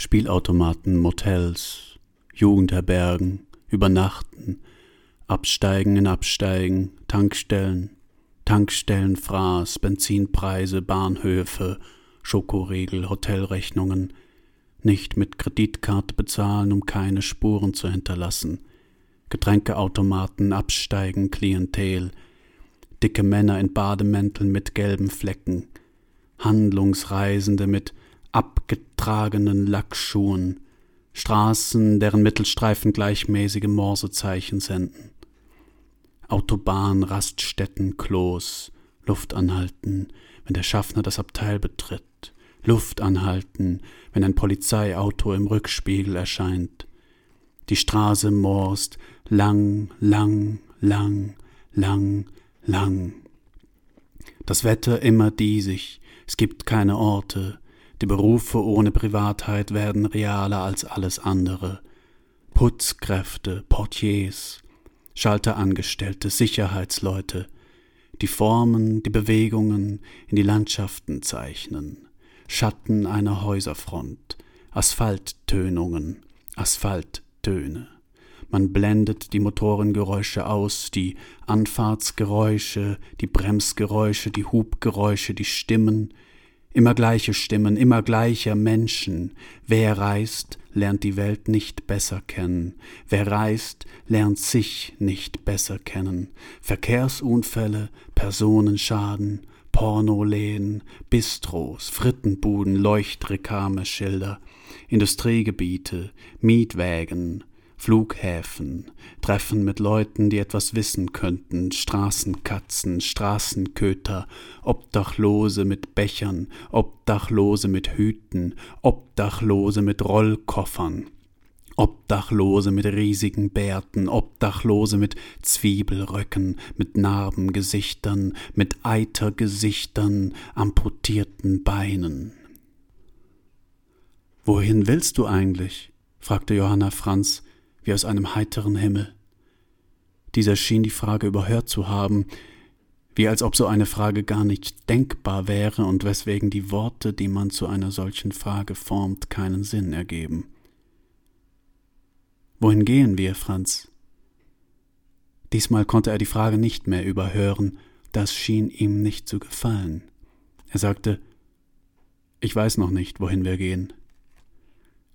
Spielautomaten, Motels, Jugendherbergen, Übernachten, Absteigen in Absteigen, Tankstellen, Tankstellenfraß, Benzinpreise, Bahnhöfe, Schokoriegel, Hotelrechnungen, nicht mit Kreditkarte bezahlen, um keine Spuren zu hinterlassen, Getränkeautomaten, Absteigen, Klientel, dicke Männer in Bademänteln mit gelben Flecken, Handlungsreisende mit abgetragenen Lackschuhen, Straßen, deren Mittelstreifen gleichmäßige Morsezeichen senden. Autobahn, Raststätten, Klos, Luft anhalten, wenn der Schaffner das Abteil betritt, Luft anhalten, wenn ein Polizeiauto im Rückspiegel erscheint. Die Straße morst lang, lang, lang, lang, lang. Das Wetter immer diesig, es gibt keine Orte, die Berufe ohne Privatheit werden realer als alles andere. Putzkräfte, Portiers, Schalterangestellte, Sicherheitsleute, die Formen, die Bewegungen in die Landschaften zeichnen, Schatten einer Häuserfront, Asphalttönungen, Asphalttöne. Man blendet die Motorengeräusche aus, die Anfahrtsgeräusche, die Bremsgeräusche, die Hubgeräusche, die Stimmen, Immer gleiche Stimmen, immer gleicher Menschen. Wer reist, lernt die Welt nicht besser kennen. Wer reist, lernt sich nicht besser kennen. Verkehrsunfälle, Personenschaden, Pornoläden, Bistros, Frittenbuden, Leuchtreklameschilder, Industriegebiete, Mietwägen, Flughäfen, Treffen mit Leuten, die etwas wissen könnten, Straßenkatzen, Straßenköter, Obdachlose mit Bechern, Obdachlose mit Hüten, Obdachlose mit Rollkoffern, Obdachlose mit riesigen Bärten, Obdachlose mit Zwiebelröcken, mit Narbengesichtern, mit Eitergesichtern, amputierten Beinen. Wohin willst du eigentlich? fragte Johanna Franz, wie aus einem heiteren Himmel. Dieser schien die Frage überhört zu haben, wie als ob so eine Frage gar nicht denkbar wäre und weswegen die Worte, die man zu einer solchen Frage formt, keinen Sinn ergeben. Wohin gehen wir, Franz? Diesmal konnte er die Frage nicht mehr überhören, das schien ihm nicht zu gefallen. Er sagte Ich weiß noch nicht, wohin wir gehen.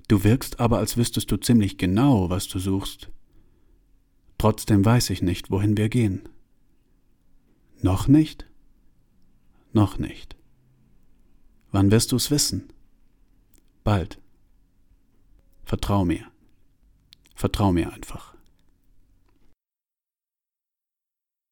Du wirkst aber, als wüsstest du ziemlich genau, was du suchst. Trotzdem weiß ich nicht, wohin wir gehen. Noch nicht? Noch nicht. Wann wirst du's wissen? Bald. Vertrau mir. Vertrau mir einfach.